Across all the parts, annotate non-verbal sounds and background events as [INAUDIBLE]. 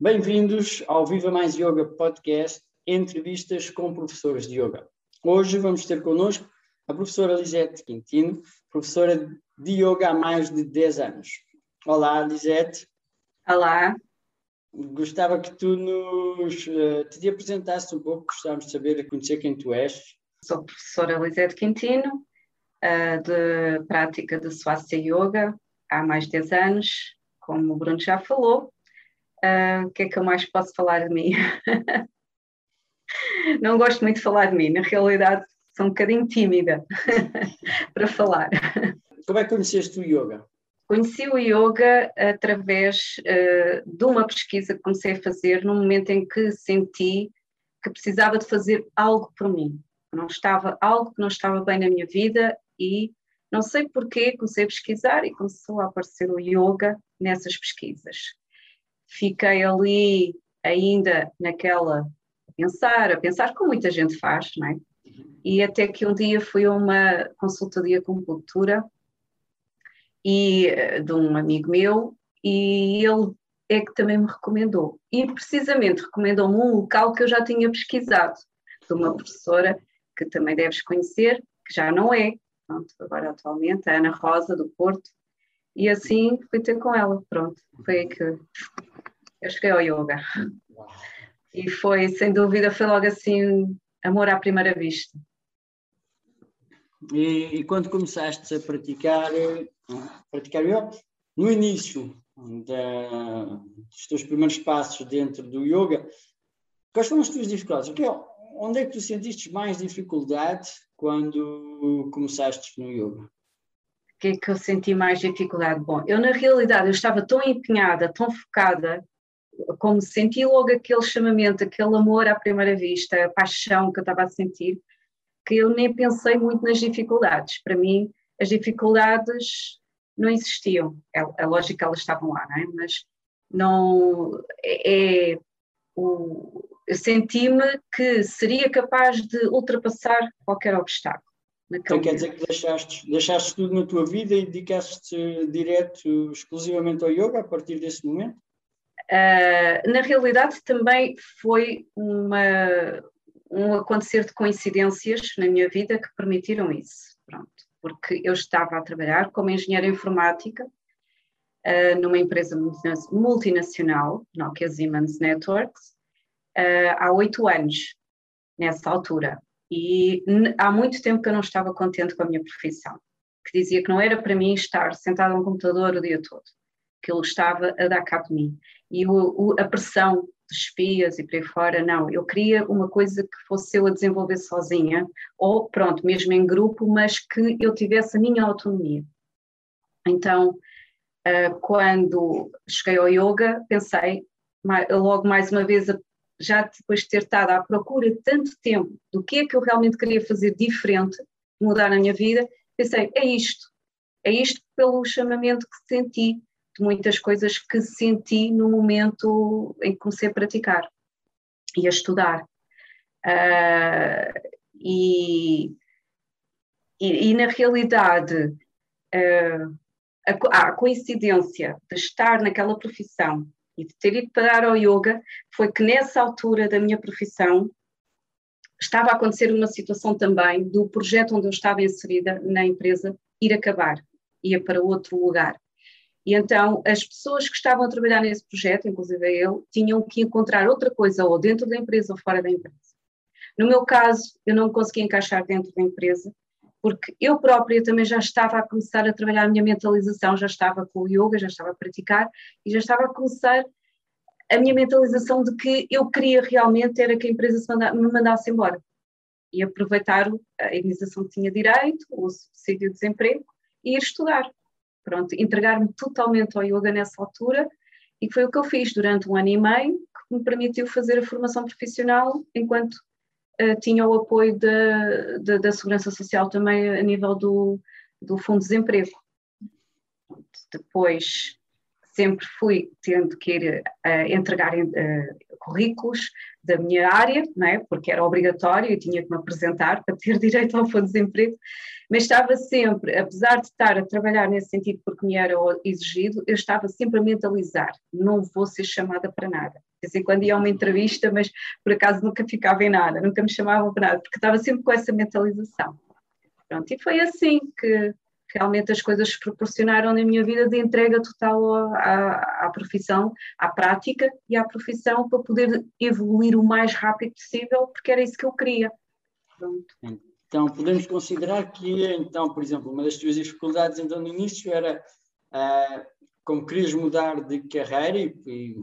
Bem-vindos ao Viva Mais Yoga Podcast, entrevistas com professores de yoga. Hoje vamos ter connosco a professora Lisete Quintino, professora de yoga há mais de 10 anos. Olá, Lisete. Olá. Gostava que tu nos uh, te apresentasses um pouco, gostávamos de saber, conhecer quem tu és. Sou professora Lisete Quintino, uh, de prática de Swastika Yoga há mais de 10 anos, como o Bruno já falou. Uh, o que é que eu mais posso falar de mim? [LAUGHS] Não gosto muito de falar de mim, na realidade sou um bocadinho tímida [LAUGHS] para falar. Como é que conheceste o yoga? Conheci o yoga através uh, de uma pesquisa que comecei a fazer no momento em que senti que precisava de fazer algo por mim. Não estava algo que não estava bem na minha vida e não sei porquê comecei a pesquisar e começou a aparecer o yoga nessas pesquisas fiquei ali ainda naquela a pensar, a pensar como muita gente faz, não é? E até que um dia fui a uma consultoria com cultura e eh, de um amigo meu e ele é que também me recomendou. E precisamente recomendou-me um local que eu já tinha pesquisado, de uma professora que também deves conhecer, que já não é, pronto, agora atualmente, a Ana Rosa, do Porto, e assim fui ter com ela, pronto, foi aí que eu cheguei ao yoga. E foi, sem dúvida, foi logo assim, amor à primeira vista. E, e quando começaste a praticar, praticar yoga, no início da, dos teus primeiros passos dentro do yoga, quais foram as tuas dificuldades? Okay, onde é que tu sentiste mais dificuldade quando começaste no yoga? Que é que eu senti mais dificuldade? Bom, eu na realidade eu estava tão empenhada, tão focada como senti logo aquele chamamento, aquele amor à primeira vista, a paixão que eu estava a sentir, que eu nem pensei muito nas dificuldades. Para mim, as dificuldades não existiam. É, é lógico que elas estavam lá, não é? Mas não é, é o, eu senti-me que seria capaz de ultrapassar qualquer obstáculo. Então quer dizer que deixaste, deixaste tudo na tua vida e dedicaste-te direto, exclusivamente ao yoga a partir desse momento? Uh, na realidade, também foi uma, um acontecer de coincidências na minha vida que permitiram isso. Pronto, porque eu estava a trabalhar como engenheira informática uh, numa empresa multinacional, Nokia Siemens Networks, uh, há oito anos, nessa altura. E há muito tempo que eu não estava contente com a minha profissão, que dizia que não era para mim estar sentada no computador o dia todo, que ele estava a dar cabo de mim e o, o, a pressão de espias e por aí fora, não. Eu queria uma coisa que fosse eu a desenvolver sozinha, ou pronto, mesmo em grupo, mas que eu tivesse a minha autonomia. Então, uh, quando cheguei ao yoga, pensei logo mais uma vez, já depois de ter estado à procura tanto tempo do que é que eu realmente queria fazer diferente, mudar na minha vida, pensei, é isto, é isto pelo chamamento que senti de muitas coisas que senti no momento em que comecei a praticar e a estudar. Uh, e, e, e, na realidade, uh, a, a, coincidência de estar naquela profissão e de ter ido parar ao yoga foi que nessa altura da minha profissão estava a acontecer uma situação também do projeto onde eu estava inserida na empresa ir acabar, ia para outro lugar. E então as pessoas que estavam a trabalhar nesse projeto, inclusive eu, tinham que encontrar outra coisa ou dentro da empresa ou fora da empresa. No meu caso, eu não me consegui encaixar dentro da empresa, porque eu própria também já estava a começar a trabalhar a minha mentalização, já estava com o yoga, já estava a praticar e já estava a começar a minha mentalização de que eu queria realmente era que a empresa me mandasse embora. E aproveitar a indenização que tinha direito, o subsídio de desemprego e ir estudar. Pronto, entregar-me totalmente ao yoga nessa altura e foi o que eu fiz durante um ano e meio, que me permitiu fazer a formação profissional enquanto tinha o apoio da, da, da, Segurança Social também a nível do, do Fundo de Desemprego. Depois sempre fui tendo que ir uh, entregar uh, currículos da minha área, não é? porque era obrigatório e tinha que me apresentar para ter [LAUGHS] direito ao fundo de desemprego, mas estava sempre, apesar de estar a trabalhar nesse sentido porque me era exigido, eu estava sempre a mentalizar, não vou ser chamada para nada. De vez em quando ia a uma entrevista, mas por acaso nunca ficava em nada, nunca me chamavam para nada, porque estava sempre com essa mentalização. Pronto, e foi assim que realmente as coisas se proporcionaram na minha vida de entrega total à, à, profissão, à prática e à profissão para poder evoluir o mais rápido possível, porque era isso que eu queria. Pronto. Então, podemos considerar que, então, por exemplo, uma das tuas dificuldades então, no início era uh, como querias mudar de carreira e, e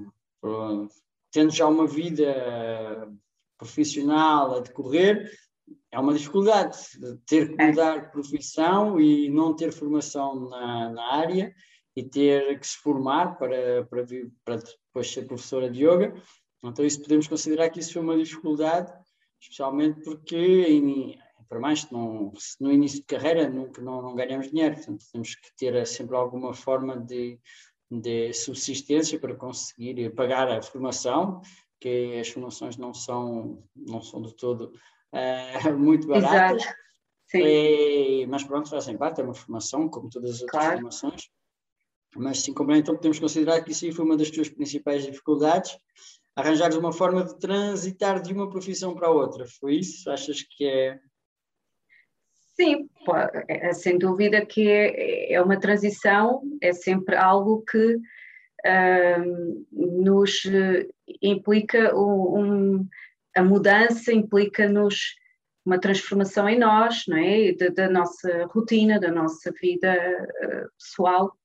tendo já uma vida profissional a decorrer, é uma dificuldade ter que é. mudar de profissão e não ter formação na, na área e ter que se formar para, para, para depois ser professora de yoga. Então, isso podemos considerar que isso foi uma dificuldade, especialmente porque, em, para mais, não, no início de carreira nunca, não, não ganhamos dinheiro, portanto, temos que ter sempre alguma forma de, de subsistência para conseguir pagar a formação, que as formações não são, não são de todo uh, [LAUGHS] muito baratas. Exato. E, mas pronto, fazem parte, é uma formação, como todas as outras claro. formações. Mas sim, como então podemos considerar que isso foi uma das tuas principais dificuldades, arranjares uma forma de transitar de uma profissão para outra. Foi isso? Achas que é Sim, é, sem dúvida que é, é, uma transição, é sempre algo que uh, nos implica um, a mudança implica-nos uma transformação em nós, não é? Da, da nossa rotina, da nossa vida uh, pessoal,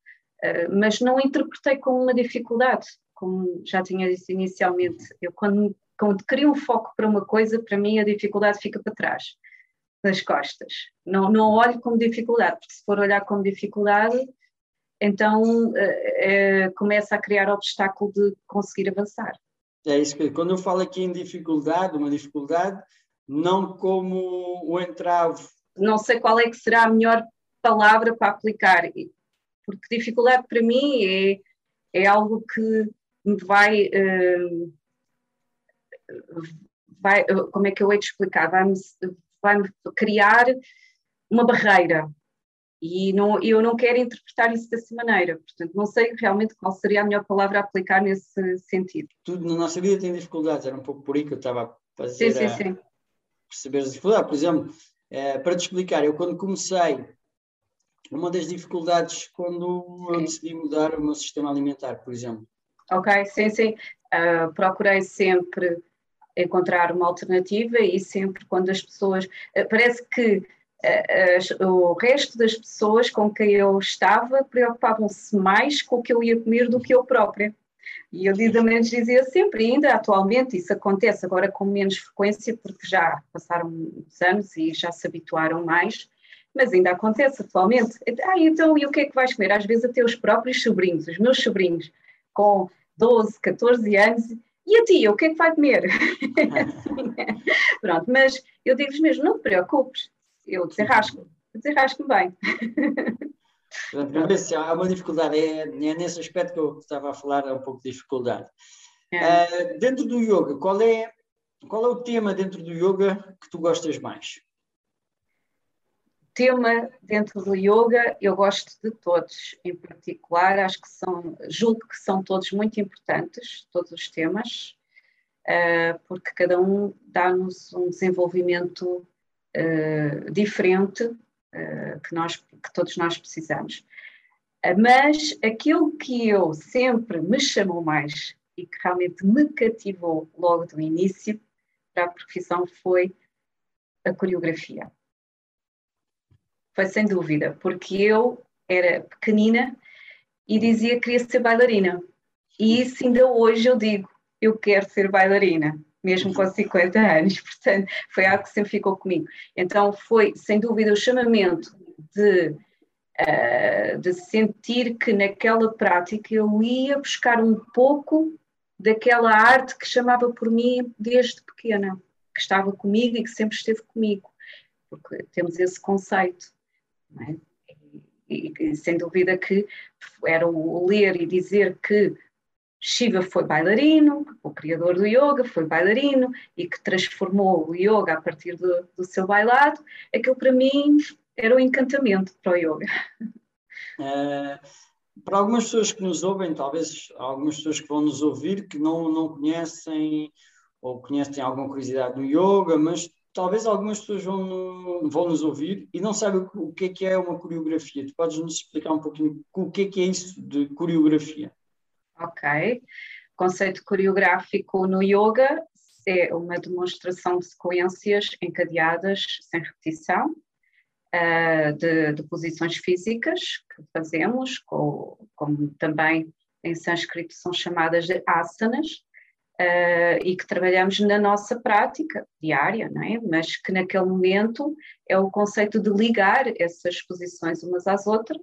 uh, mas não interpretei como uma dificuldade, como já tinha dito inicialmente. Eu, quando, quando crio um foco para uma coisa, para mim a dificuldade fica para trás das costas. Não, não olho como dificuldade, porque se for olhar como dificuldade, então uh, começa a criar obstáculo de conseguir avançar. É isso que quando eu falo aqui em dificuldade, uma dificuldade, não como o entrave. Não sei qual é que será a melhor palavra para aplicar, porque dificuldade para mim é, é algo que me vai, uh, vai, como é que eu hei de explicar, vai-me vai criar uma barreira, e não, eu não quero interpretar isso dessa maneira, portanto, não sei realmente qual seria a melhor palavra a aplicar nesse sentido. Tudo na nossa vida tem dificuldades, era um pouco por aí que eu estava a fazer. Sim, sim, sim. Perceber as dificuldades. Por exemplo, é, para te explicar, eu quando comecei, uma das dificuldades quando eu decidi mudar o meu sistema alimentar, por exemplo. Ok, sim, sim. Uh, procurei sempre encontrar uma alternativa e sempre quando as pessoas. Uh, parece que o resto das pessoas com quem eu estava preocupavam-se mais com o que eu ia comer do que eu própria. E eu menos dizia sempre, ainda atualmente isso acontece agora com menos frequência, porque já passaram uns anos e já se habituaram mais, mas ainda acontece atualmente. Ah, então e o que é que vais comer? Às vezes até os próprios sobrinhos, os meus sobrinhos, com 12, 14 anos, e a tia, o que é que vai comer? [LAUGHS] Pronto, mas eu digo-vos mesmo, não te preocupes, eu desenrasco, desenrasco-me bem. se há uma dificuldade, é, é, nesse aspecto que eu estava a falar, é um pouco de dificuldade. É. Uh, dentro do yoga, qual é, qual é o tema dentro do yoga que tu gostas mais? Tema dentro do yoga, eu gosto de todos, em particular, acho que são, julgo que são todos muito importantes, todos os temas, uh, porque cada um dá-nos um desenvolvimento uh, diferente uh, que, nós, que todos nós precisamos. Uh, mas aquilo que eu sempre me chamou mais e que realmente me cativou logo do início para a profissão foi a coreografia. Foi sem dúvida, porque eu era pequenina e dizia que queria ser bailarina. E isso ainda hoje eu digo, eu quero ser bailarina mesmo com 50 anos, [LAUGHS] portanto, foi algo que sempre ficou comigo. Então, foi, sem dúvida, o chamamento de, uh, de sentir que naquela prática eu ia buscar um pouco daquela arte que chamava por mim desde pequena, que estava comigo e que sempre esteve comigo, porque temos esse conceito, é? e, e, sem dúvida que era o ler e dizer que Shiva foi bailarino, o criador do yoga foi bailarino e que transformou o yoga a partir do, do seu bailado, aquilo para mim era um encantamento para o yoga. Uh, [LAUGHS] para algumas pessoas que nos ouvem, talvez algumas pessoas que vão nos ouvir que não, não conhecem ou conhecem alguma curiosidade do yoga, mas talvez algumas pessoas vão, vão nos ouvir e não sabem o que é que é uma coreografia. Tu podes nos explicar um pouquinho o que é que é isso de coreografia? Ok. Conceito coreográfico no yoga é uma demonstração de sequências encadeadas sem repetição, uh, de, de, posições físicas que fazemos, com, como também em sânscrito são chamadas de asanas, uh, e que trabalhamos na nossa prática diária, não é? mas que naquele momento é o conceito de ligar essas posições umas às outras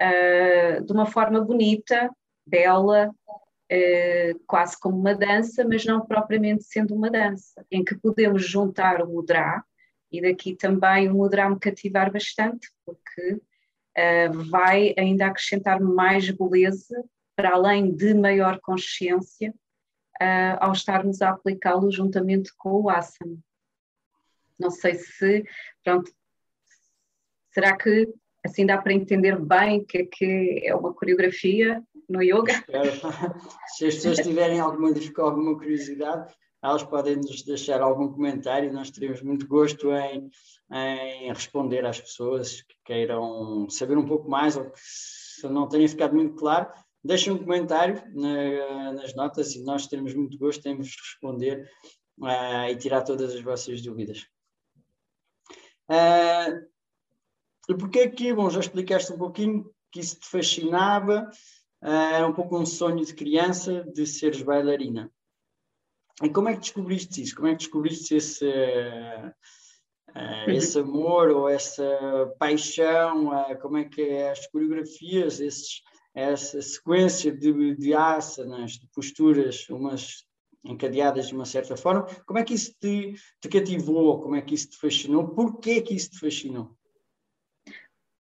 uh, de uma forma bonita, bela, uh, quase como uma dança, mas não propriamente sendo uma dança, em que podemos juntar o mudra, e daqui também o mudra me cativar bastante, porque vai ainda acrescentar mais beleza para além de maior consciência uh, ao estarmos a aplicá-lo juntamente com o asana. Não sei se, pronto, será que assim dá para entender bem que é que é uma coreografia no yoga? Espero. Se as pessoas tiverem alguma, alguma curiosidade, elas podem nos deixar algum comentário, nós teremos muito gosto em, em responder às pessoas que queiram saber um pouco mais ou que se não tenha ficado muito claro, Deixem um comentário na, nas notas e nós teremos muito gosto em vos responder uh, e tirar todas as vossas dúvidas. Uh, e porquê que, bom, já explicaste um pouquinho que isso te fascinava, era um pouco um sonho de criança de seres bailarina. E como é que descobriste isso? Como é que descobriste esse, uh, esse amor ou essa paixão? Uh, como é que é as coreografias, esses, essa sequência de, de asanas, de posturas, umas encadeadas de uma certa forma, como é que isso te, te cativou? Como é que isso te fascinou? Porquê que isso te fascinou?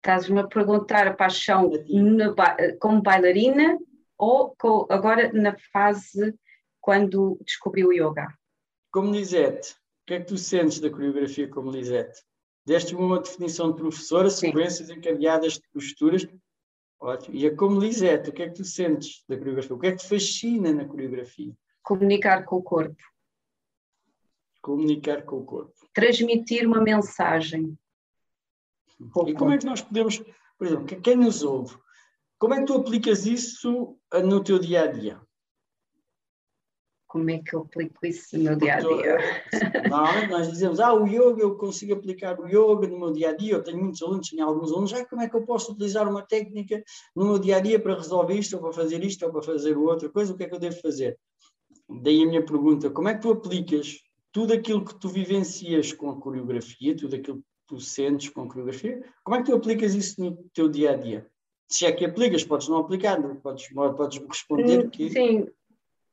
Estás-me a perguntar a paixão na, como bailarina ou com, agora na fase quando descobriu o yoga? Como Lisete, o que é que tu sentes da coreografia como Lisete? Deste uma definição de professora, sequências Sim. encadeadas de posturas, Ótimo. E a como Lisete, o que é que tu sentes da coreografia? O que é que te fascina na coreografia? Comunicar com o corpo. Comunicar com o corpo. Transmitir uma mensagem. E como é que nós podemos, por exemplo, quem nos ouve, como é que tu aplicas isso no teu dia a dia? como é que eu aplico isso no meu dia a dia? [LAUGHS] Normalmente nós dizemos, ah, o yoga, eu consigo aplicar o yoga no meu dia a dia. Eu tenho muitos alunos, tenho alguns alunos, ah, como é que eu posso utilizar uma técnica no meu dia a dia para resolver isto, ou para fazer isto, ou para fazer outra coisa? O que é que eu devo fazer? Daí a minha pergunta: como é que tu aplicas tudo aquilo que tu vivencias com a coreografia, tudo aquilo que tu sentes com a coreografia, como é que tu aplicas isso no teu dia a dia? Se é que aplicas, podes não aplicar, podes, podes responder que. Sim,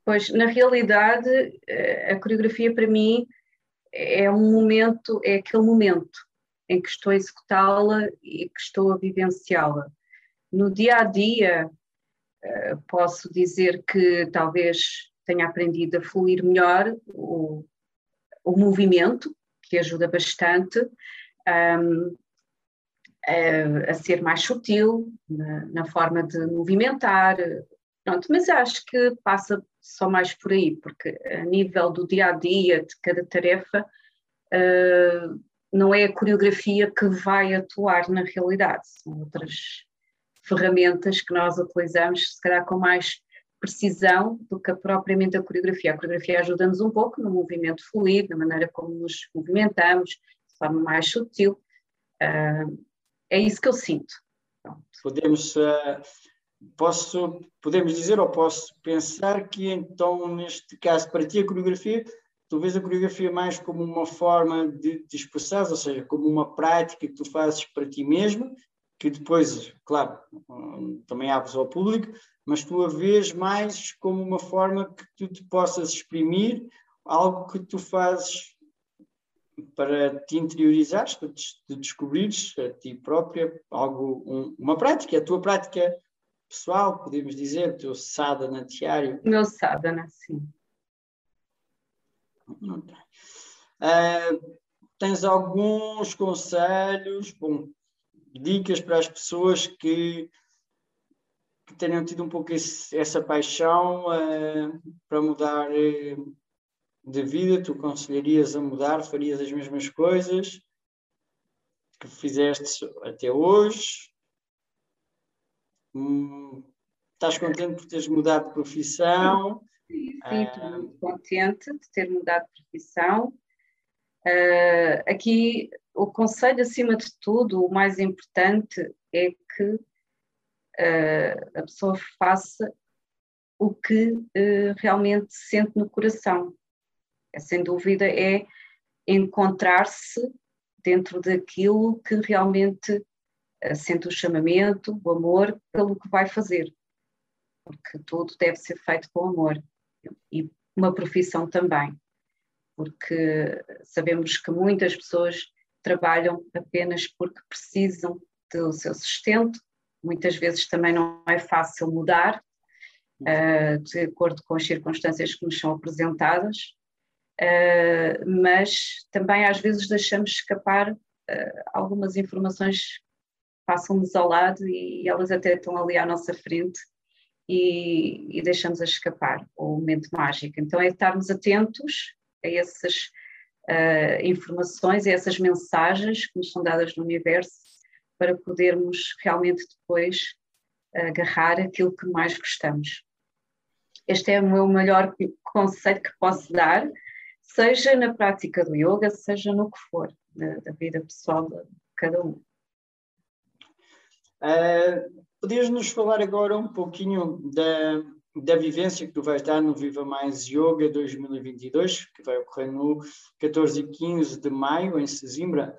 Pois, na realidade, eh, a coreografia para mim é um momento, é aquele momento em que estou a executá-la e que estou a vivenciá-la. No dia a dia, eh, posso dizer que talvez tenha aprendido a fluir melhor o, o movimento, que ajuda bastante um, a, a, ser mais sutil na, na forma de movimentar, Pronto, mas acho que passa só mais por aí, porque a nível do dia a dia, de cada tarefa, uh, não é a coreografia que vai atuar na realidade, são outras ferramentas que nós utilizamos, se calhar com mais precisão do que propriamente a coreografia. A coreografia ajuda-nos um pouco no movimento fluido, na maneira como nos movimentamos, forma mais sutil. Uh, é isso que eu sinto. Podemos uh, posso, podemos dizer ou posso pensar que então, neste caso, para ti a coreografia, tu vês a coreografia mais como uma forma de te expressar, ou seja, como uma prática que tu fazes para ti mesmo, que depois, claro, também abres ao público, mas tu a vês mais como uma forma que tu te possas exprimir, algo que tu fazes para te interiorizares, para te descobrires a ti própria, algo, um, uma prática, a tua prática pessoal, podemos dizer, o teu sadhana diário? O meu sadhana, sim. Uh, tens alguns conselhos, bom, dicas para as pessoas que, que tenham tido um pouco esse, essa paixão uh, para mudar uh, de vida? Tu aconselharias a mudar? Farias as mesmas coisas que fizeste até hoje? Hum, estás contente por teres mudado de profissão? Sim, estou uh, muito contente de ter mudado de profissão. Uh, aqui o conselho, acima de tudo, o mais importante é que uh, a pessoa faça o que uh, realmente sente no coração. Sem dúvida, é encontrar-se dentro daquilo que realmente sente o chamamento, o amor pelo que vai fazer. Porque tudo deve ser feito com amor. E uma profissão também porque sabemos que muitas pessoas trabalham apenas porque precisam do seu sustento, muitas vezes também não é fácil mudar, uh, de acordo com as circunstâncias que nos são apresentadas, uh, mas também às vezes deixamos escapar uh, algumas informações passam-nos ao lado e, e elas até estão ali à nossa frente e, e deixamos-as escapar, o momento mágico. Então é estarmos atentos a essas uh, informações, a essas mensagens que nos são dadas no universo, para podermos realmente depois agarrar aquilo que mais gostamos. Este é o meu melhor conselho que posso dar, seja na prática do yoga, seja no que for, da, da vida pessoal de cada um. Uh, podias nos falar agora um pouquinho da, da vivência que tu vais dar no Viva Mais Yoga 2022, que vai ocorrer no 14 e 15 de maio, em Sesimbra.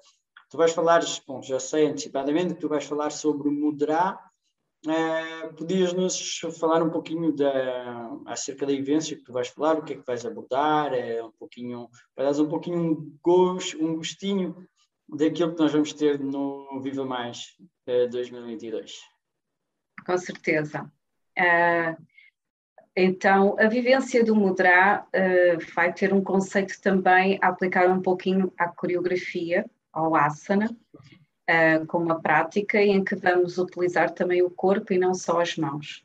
Tu vais falar, bom, já sei antecipadamente, que tu vais falar sobre Mudra. Uh, Podias-nos falar um pouquinho da, acerca da vivência que tu vais falar, o que é que vais abordar, é um pouquinho, para dar um pouquinho um, gosto, um gostinho daquilo que nós vamos ter no Viva Mais uh, 2022. Com certeza. Uh, então, a vivência do mudra vai ter um conceito também a aplicar um pouquinho à coreografia, ao asana, uh, com uma prática em que vamos utilizar também o corpo e não só as mãos.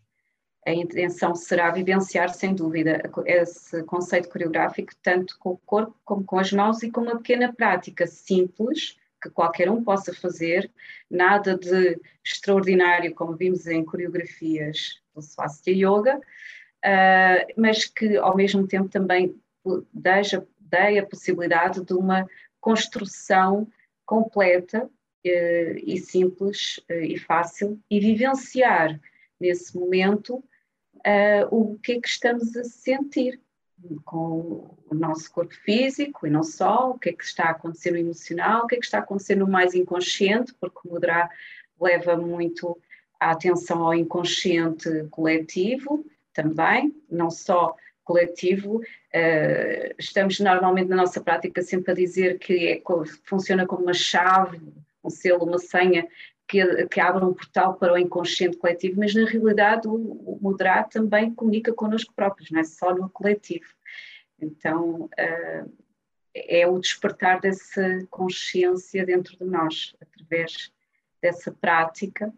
A intenção será vivenciar, sem dúvida, esse conceito coreográfico tanto com o corpo como com as mãos e com uma pequena prática simples que qualquer um possa fazer, nada de extraordinário como vimos em coreografias do Swastika Yoga, uh, mas que ao mesmo tempo também dê a possibilidade de uma construção completa e simples uh, e fácil e vivenciar nesse momento o que é que estamos a sentir com o nosso corpo físico e não só, o que é que está a acontecer no emocional, o que é que está a acontecer no mais inconsciente, porque o mudra leva muito a atenção ao inconsciente coletivo também, não só coletivo. Estamos normalmente na nossa prática sempre a dizer que é, funciona como uma chave, um selo, uma senha que, que abre um portal para o inconsciente coletivo, mas na realidade o, o também comunica connosco próprios, não é só no coletivo. Então uh, é o despertar dessa consciência dentro de nós, através dessa prática.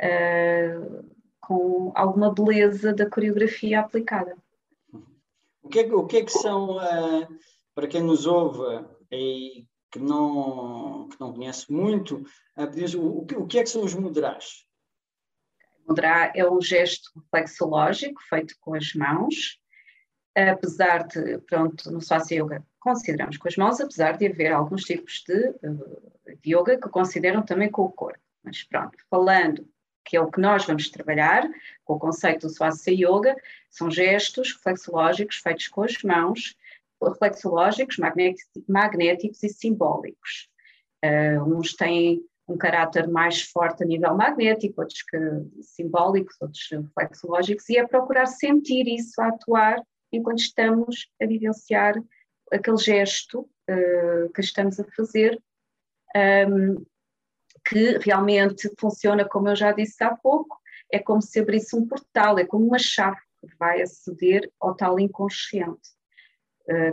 Uh, com alguma beleza da coreografia aplicada. O que é, o que, é que são, uh, para quem nos ouve e que não, que não conhece muito, o, o, que é que são os mudras? Mudra é um gesto flexológico feito com as mãos, apesar de, pronto, no Swastika Yoga consideramos com as mãos, apesar de haver alguns tipos de, de yoga que consideram também com o corpo. Mas pronto, falando que é o que nós vamos trabalhar com o conceito do Swastika Yoga, são gestos reflexológicos feitos com as mãos, reflexológicos, magnéticos e simbólicos. Uh, uns têm um caráter mais forte a nível magnético, outros que, simbólicos, outros reflexológicos, e é procurar sentir isso a atuar enquanto estamos a vivenciar aquele gesto uh, que estamos a fazer. Um, que realmente funciona, como eu já disse há pouco, é como se abrisse um portal, é como uma chave que vai aceder ao tal inconsciente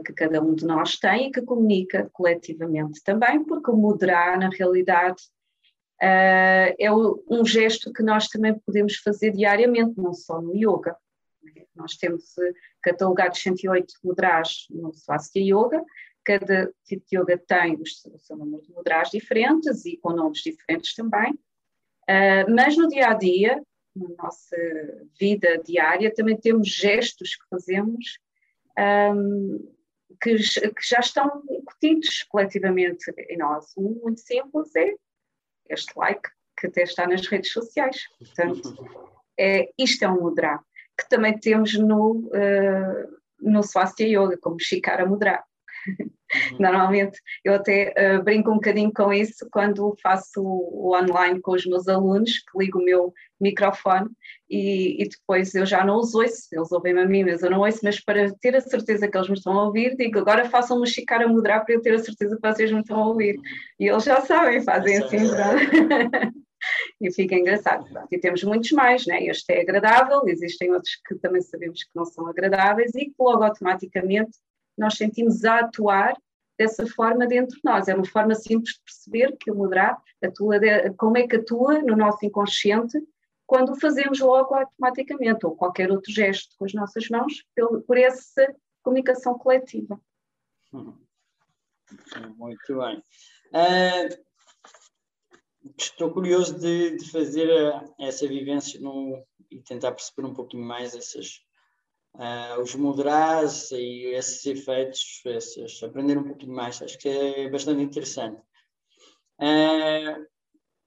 que cada um de nós tem e que comunica coletivamente também, porque o moderar, na realidade, uh, é um gesto que nós também podemos fazer diariamente, não só no yoga. Nós temos uh, catalogados 108 mudras no Swastika Yoga, cada tipo de yoga tem o seu número de mudras diferentes e com nomes diferentes também, mas no dia a dia, na nossa vida diária, também temos gestos que fazemos um, que, que, já estão incutidos coletivamente em nós. Um muito simples é este like, que até está nas redes sociais. Portanto, é, isto é um mudra, que também temos no, uh, no Swastika Yoga, como Shikara Mudra. Uhum. Normalmente eu até uh, brinco um bocadinho com isso quando faço o online com os meus alunos, que ligo o meu microfone e, e depois eu já não os ouço, eles ouvem-me a mim, mas eu não ouço, mas para ter a certeza que eles me estão a ouvir, digo agora façam-me chicar a mudar para eu ter a certeza que vocês me estão a ouvir. E eles já sabem, fazem assim. [LAUGHS] e fica engraçado. E temos muitos mais, né? este é agradável, existem outros que também sabemos que não são agradáveis e que logo automaticamente nós sentimos a atuar dessa forma dentro de nós. É uma forma simples de perceber que o moderar atua de, como é que atua no nosso inconsciente quando o fazemos logo automaticamente, ou qualquer outro gesto com as nossas mãos, por, por essa comunicação coletiva. Hum. Muito bem. Uh, estou curioso de, de fazer a, essa vivência no, e tentar perceber um pouquinho mais essas uh, os moderais e esses efeitos, esses, aprender um pouquinho mais, acho que é bastante interessante. Uh,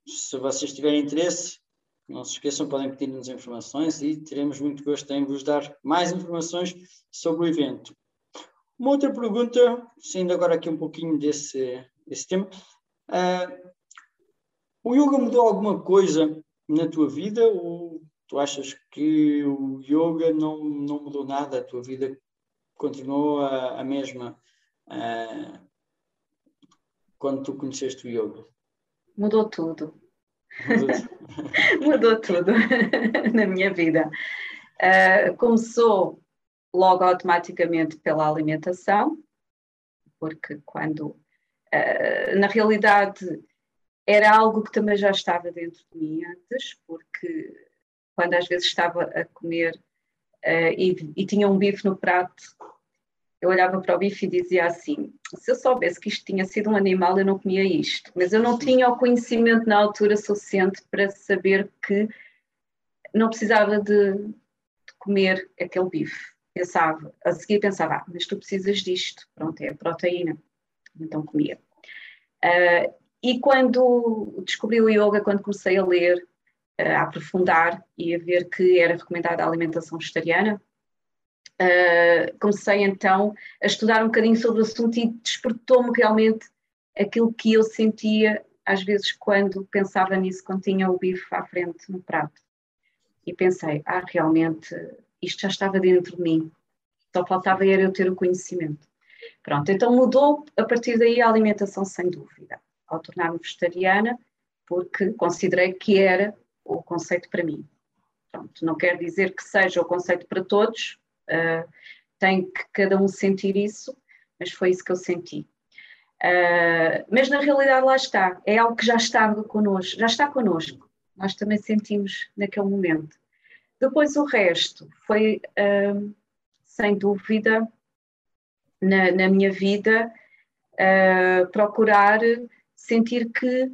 se vocês tiverem interesse, não se esqueçam, podem pedir-nos informações e teremos muito gosto em vos dar mais informações sobre o evento. Uma outra pergunta, saindo agora aqui um pouquinho desse, desse tema. Uh, o yoga mudou alguma coisa na tua vida ou tu achas que o yoga não, não mudou nada, a tua vida continuou a, a mesma uh, quando tu conheceste o yoga? Mudou tudo. Mudou tudo, [LAUGHS] [LAUGHS] na minha vida. Uh, começou logo automaticamente pela alimentação, porque quando, uh, na realidade, era algo que também já estava dentro de mim antes, porque quando às vezes estava a comer uh, e, e, tinha um bife no prato, eu olhava para o bife e dizia assim: se eu soubesse que isto tinha sido um animal, eu não comia isto. Mas eu não tinha o conhecimento na altura suficiente para saber que não precisava de, de comer aquele bife. Pensava, a seguir pensava, ah, mas tu precisas disto, pronto, é a proteína. Então comia. Uh, e quando descobri o yoga, quando comecei a ler, a aprofundar e a ver que era recomendada a alimentação vegetariana. Uh, comecei então a estudar um bocadinho sobre o assunto e despertou-me realmente aquilo que eu sentia às vezes quando pensava nisso, quando tinha o bife à frente no prato. E pensei, ah, realmente isto já estava dentro de mim, só faltava era eu ter o conhecimento. Pronto, então mudou a partir daí a alimentação sem dúvida, ao tornar-me vegetariana, porque considerei que era o conceito para mim. Pronto, não quer dizer que seja o conceito para todos, uh, tem que cada um sentir isso, mas foi isso que eu senti. Uh, mas na realidade lá está, é algo que já estava connosco, já está connosco, nós também sentimos naquele momento. Depois o resto foi, uh, sem dúvida, na, na minha vida, uh, procurar sentir que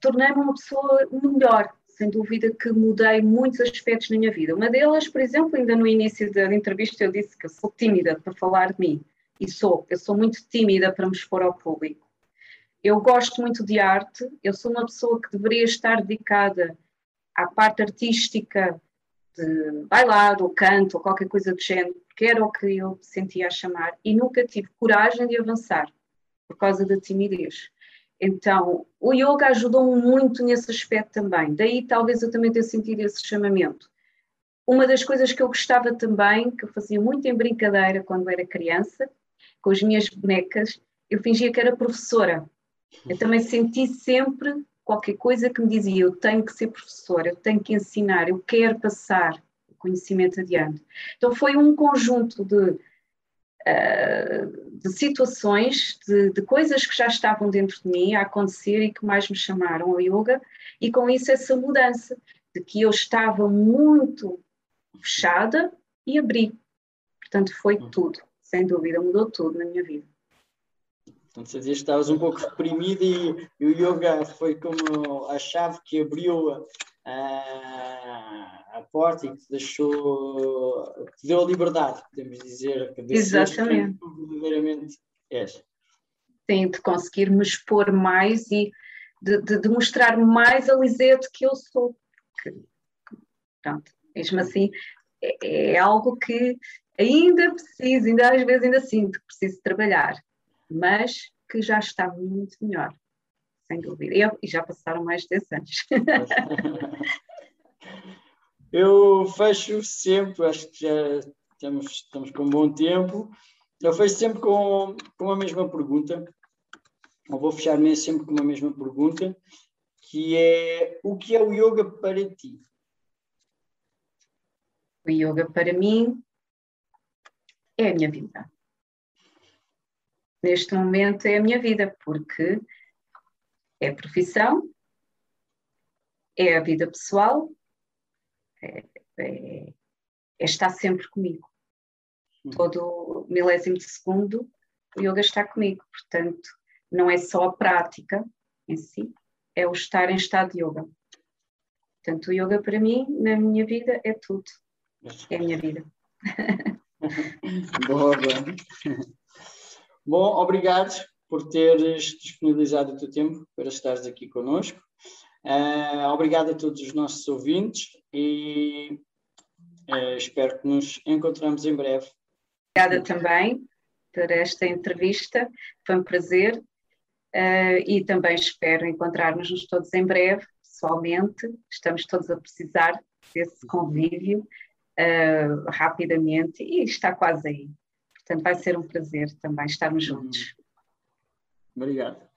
tornei-me uma pessoa melhor. Sem dúvida que mudei muitos aspectos na minha vida. Uma delas, por exemplo, ainda no início da entrevista, eu disse que eu sou tímida para falar de mim. E sou. Eu sou muito tímida para me expor ao público. Eu gosto muito de arte. Eu sou uma pessoa que deveria estar dedicada à parte artística de bailar ou canto ou qualquer coisa do género, porque era o que eu sentia a chamar. E nunca tive coragem de avançar por causa da timidez. Então, o yoga ajudou-me muito nesse aspecto também. Daí talvez eu também tenha sentido esse chamamento. Uma das coisas que eu gostava também, que eu fazia muito em brincadeira quando era criança, com as minhas bonecas, eu fingia que era professora. Eu também senti sempre, qualquer coisa que me dizia: eu tenho que ser professora, eu tenho que ensinar, eu quero passar o conhecimento adiante. Então foi um conjunto de, uh, de situações, de, de, coisas que já estavam dentro de mim a acontecer e que mais me chamaram ao yoga, e com isso essa mudança de que eu estava muito fechada e abri. Portanto, foi hum. tudo, sem dúvida, mudou tudo na minha vida. Portanto, você dizia que estavas um pouco reprimida e, e, o yoga foi como a chave que abriu a, a porta e que te deixou, que te deu a liberdade, podemos dizer, que Exatamente. Que verdadeiramente és. Sim, de conseguir me expor mais e de, de, de mostrar mais a Lisete que eu sou. Que, pronto, mesmo assim, é, é algo que ainda preciso, ainda às vezes ainda sinto que preciso trabalhar mas que já está muito melhor, sem dúvida. E, já passaram mais de 10 anos. [LAUGHS] Eu fecho sempre, acho que já estamos, estamos com um bom tempo. Eu fecho sempre com, com a mesma pergunta, ou vou fechar sempre com a mesma pergunta, que é o que é o yoga para ti? O yoga para mim é a minha vida neste momento é a minha vida, porque é profissão, é a vida pessoal, é, é, é estar sempre comigo. Hum. Todo milésimo de segundo o yoga está comigo, portanto, não é só a prática em si, é o estar em estado de yoga. Portanto, o yoga para mim, na minha vida, é tudo. É a minha vida. [LAUGHS] boa, boa. Bom, obrigado por teres disponibilizado o teu tempo para estares aqui conosco. Uh, obrigado a todos os nossos ouvintes e uh, espero que nos encontremos em breve. Obrigada também por esta entrevista, foi um prazer uh, e também espero encontrar-nos todos em breve, pessoalmente. Estamos todos a precisar desse convívio rapidamente e está quase aí. Portanto, vai ser um prazer também estarmos juntos. Obrigado.